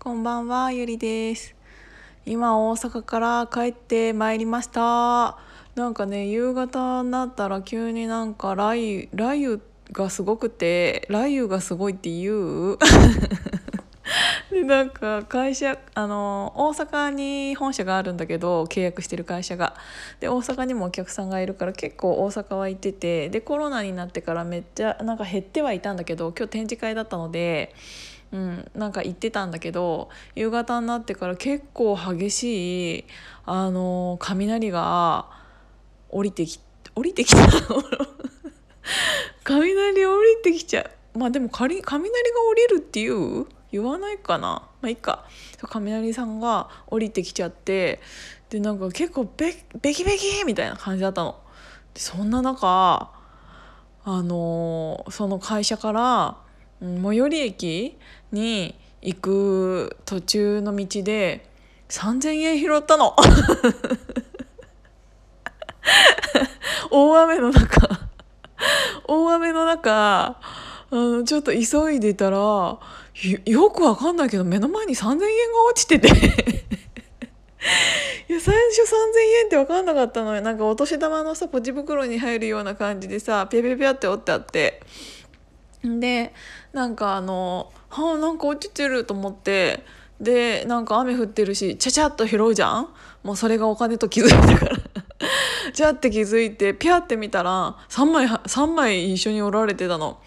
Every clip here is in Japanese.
こんばんは、ゆりです。今、大阪から帰ってまいりました。なんかね、夕方になったら急になんか雷雨、雷雨がすごくて、雷雨がすごいって言う で、なんか会社、あの、大阪に本社があるんだけど、契約してる会社が。で、大阪にもお客さんがいるから結構大阪は行ってて、で、コロナになってからめっちゃなんか減ってはいたんだけど、今日展示会だったので、うん、なんか行ってたんだけど夕方になってから結構激しいあの雷が降りてき降りてきた 雷降りてきちゃう。まあでも仮雷が降りるっていう言わないかな。まあいいか。雷さんが降りてきちゃってでなんか結構ベキベキみたいな感じだったの。そんな中あのその会社から最寄り駅に行く途中の道で3,000円拾ったの。大雨の中。大雨の中あのちょっと急いでたらよくわかんないけど目の前に3,000円が落ちてて。いや最初3,000円って分かんなかったのよ。なんかお年玉のさポチ袋に入るような感じでさピャピャピャって折ってあって。でなんかあのはあなんか落ちてると思って。でなんか雨降ってるしちゃちゃっと拾うじゃん？もうそれがお金と気づいたから。ちゃって気づいてピャって見たら3枚3枚一緒におられてたの。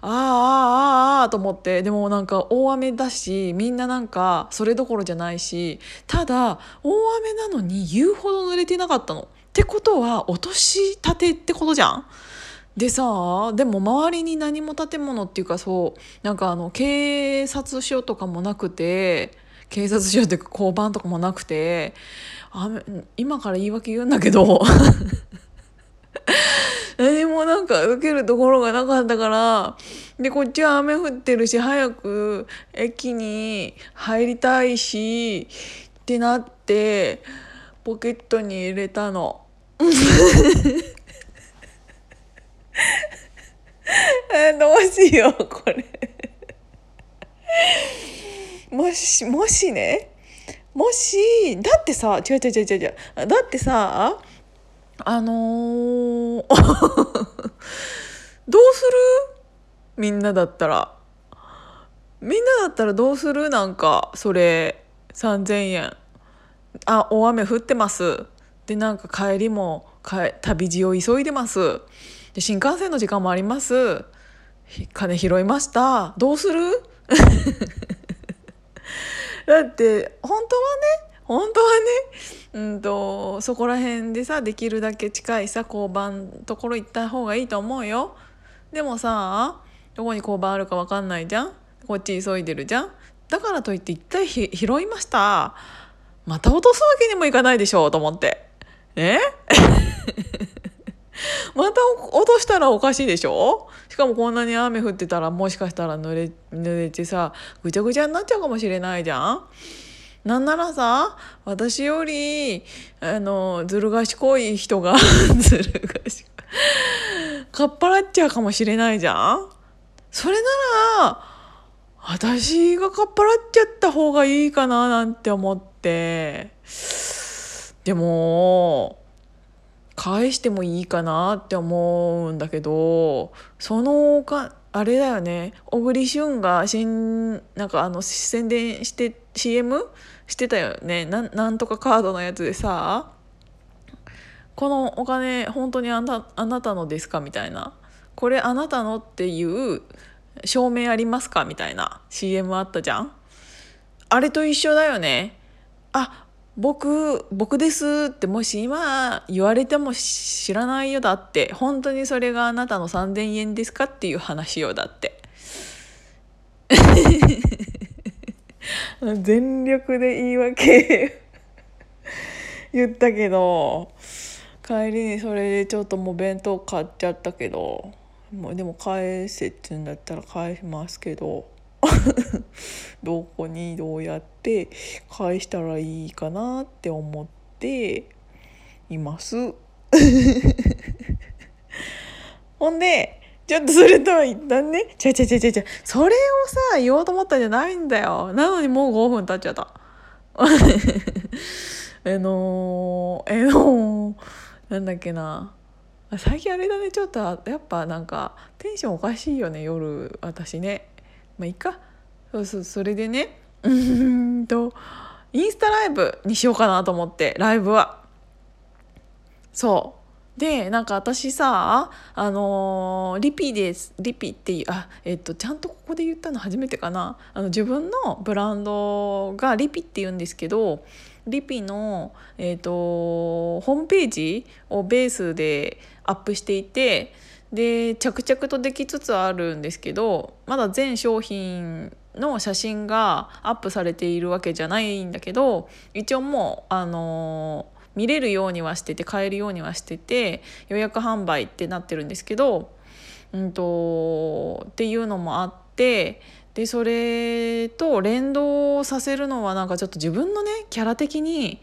あーあーあーあーと思って。でもなんか大雨だしみんななんかそれどころじゃないし。ただ大雨なのに言うほど濡れてなかったの。ってことは落としたてってことじゃん？でさでも周りに何も建物っていうかそうなんかあの警察署とかもなくて警察署っていうか交番とかもなくて雨今から言い訳言うんだけど 何もなんか受けるところがなかったからでこっちは雨降ってるし早く駅に入りたいしってなってポケットに入れたの。どうしようこれ。もしもしね。もしだってさ違う違う違う違う。違うだってさあのー どうする？みんなだったら。みんなだったらどうする？なんかそれ3,000円。あ大雨降ってます。でなんか帰りも帰旅路を急いでます。で新幹線の時間もあります。金拾いました。どうする？だって本当はね本当はねうんとそこら辺でさできるだけ近いさ交番ところ行った方がいいと思うよ。でもさどこに交番あるか分かんないじゃん。こっち急いでるじゃん。だからといって一回拾いました。また落とすわけにもいかないでしょうと思って。え？また落としたらおかしいでしょ？しかもこんなに雨降ってたらもしかしたら濡れ濡れてさぐちゃぐちゃになっちゃうかもしれないじゃん？なんならさ私よりあのずる賢い人が ずる賢いかっぱらっちゃうかもしれないじゃん？それなら私がかっぱらっちゃった方がいいかななんて思って。でも返してもいいかなって思うんだけどそのかあれだよね。小栗旬が新なんかあの宣伝して CM してたよね。ななんとかカードのやつでさこのお金本当にあなあなたのですかみたいな。これあなたのっていう証明ありますかみたいな CM あったじゃん。あれと一緒だよね。あ僕僕ですってもし今言われても知らないよだって。本当にそれがあなたの3,000円ですかっていう話よだって。全力で言い訳 言ったけど帰りにそれでちょっともう弁当買っちゃったけどもうでも返せって言うんだったら返しますけど。どこにどうやって返したらいいかなって思っています。ほんでちょっとそれとは一旦ねちゃちゃちゃちゃちゃそれをさ言おうと思ったんじゃないんだよ。なのにもう5分経っちゃった。あのー、えのー、なんだっけな。最近あれだね。ちょっとやっぱなんかテンションおかしいよね夜私ね。まあいいか。そうそうそれでね。うんとインスタライブにしようかなと思ってライブは。そう。でなんか私さあのー、リピですリピっていうあえっとちゃんとここで言ったの初めてかな。あの自分のブランドがリピって言うんですけどリピの、えーと、ホームページをベースでアップしていてで着々とできつつあるんですけどまだ全商品の写真がアップされているわけじゃないんだけど一応もうあのー、見れるようにはしてて買えるようにはしてて予約販売ってなってるんですけど、うんとっていうのもあってでそれと連動させるのはなんかちょっと自分のねキャラ的に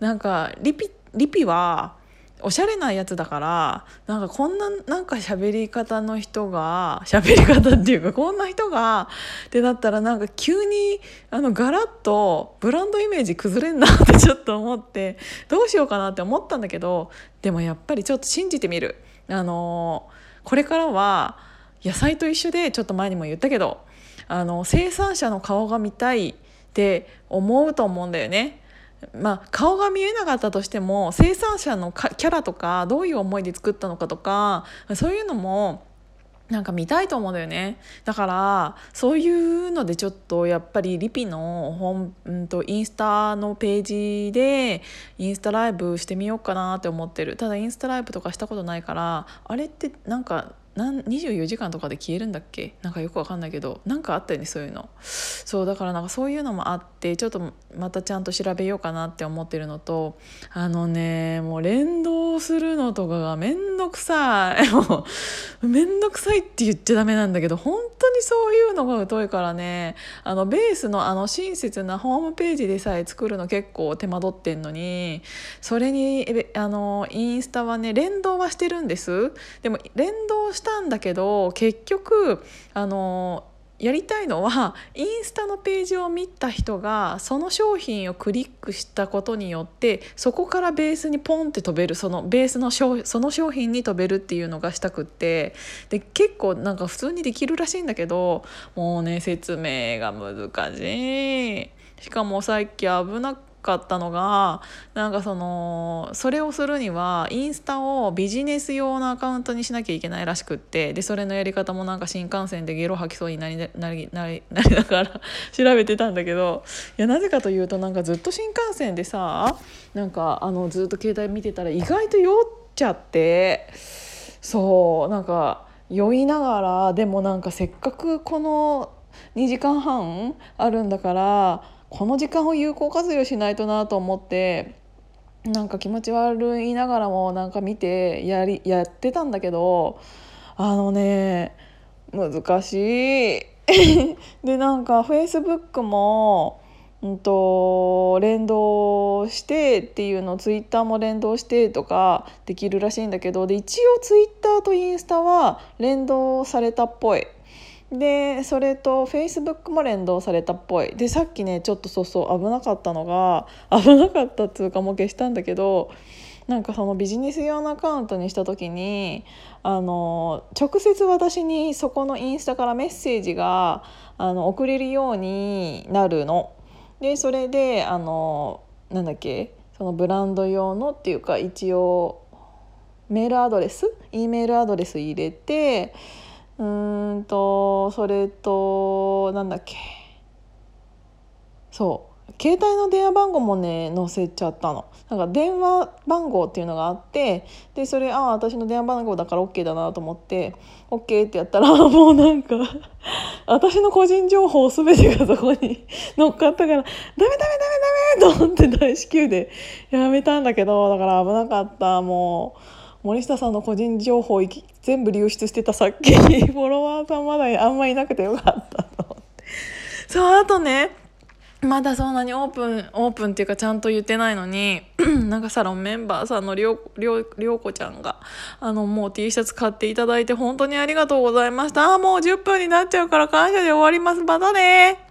なんかリピリピはおしゃれなやつだからなんかこんななんか喋り方の人が喋り方っていうかこんな人がってなったらなんか急にあのガラッとブランドイメージ崩れんなって ちょっと思ってどうしようかなって思ったんだけどでもやっぱりちょっと信じてみる。あのこれからは野菜と一緒でちょっと前にも言ったけどあの生産者の顔が見たいって思うと思うんだよね。まあ、顔が見えなかったとしても生産者のキャラとかどういう思いで作ったのかとかそういうのもなんか見たいと思うんだよね。だからそういうのでちょっとやっぱりリピの本、うんと、インスタのページでインスタライブしてみようかなって思ってる。ただインスタライブとかしたことないからあれってなんかなん24時間とかで消えるんだっけ？なんかよくわかんないけどなんかあったよねそういうの。そうだからなんかそういうのもあってちょっとまたちゃんと調べようかなって思ってるのとあのねもう連動するのとかがめんどくさい。もうめんどくさいって言っちゃダメなんだけど本当にそういうのが疎いからねあのベースのあの親切なホームページでさえ作るの結構手間取ってんのにそれにあのインスタはね連動はしてるんです。でも連動したしたんだけど結局あのやりたいのは インスタのページを見た人がその商品をクリックしたことによってそこからベースにポンって飛べるそのベースのその商品に飛べるっていうのがしたくってで結構なんか普通にできるらしいんだけどもうね説明が難しい。しかもさっき危なかったのがなんかそのそれをするにはインスタをビジネス用のアカウントにしなきゃいけないらしくってでそれのやり方もなんか新幹線でゲロ吐きそうになりなりなり なりながら 調べてたんだけどいやなぜかというとなんかずっと新幹線でさなんかあのずっと携帯見てたら意外と酔っちゃってそうなんか酔いながらでもなんかせっかくこの2時間半あるんだからこの時間を有効活用しないとなと思ってなんか気持ち悪いながらもなんか見てやりやってたんだけどあのね難しい でなんかフェイスブックも、うんと、連動してっていうのツイッターも連動してとかできるらしいんだけどで一応ツイッターとインスタは連動されたっぽい。でそれとフェイスブックも連動されたっぽいでさっきねちょっとそうそう危なかったのが 危なかったっつうかもう消したんだけどなんかそのビジネス用のアカウントにした時にあの直接私にそこのインスタからメッセージがあの送れるようになるの。でそれであのなんだっけそのブランド用のっていうか一応メールアドレス？E メールアドレス入れてうんとそれとなんだっけ。そう。携帯の電話番号もね載せちゃったの。なんか電話番号っていうのがあってでそれああ私の電話番号だから OK だなと思って OK ってやったら もうなんか私の個人情報全てがそこに 乗っかったからダメダメダメダメと思って大至急でやめたんだけどだから危なかったもう。森下さんの個人情報全部流出してたさっきフォロワーさんまだあんまいなくてよかったと。思ってそうあとねまだそんなにオープンオープンっていうかちゃんと言ってないのに なんかサロンメンバーさんのりょうりょりょうこちゃんがあのもう T シャツ買っていただいて本当にありがとうございました。あもう10分になっちゃうから感謝で終わります。またね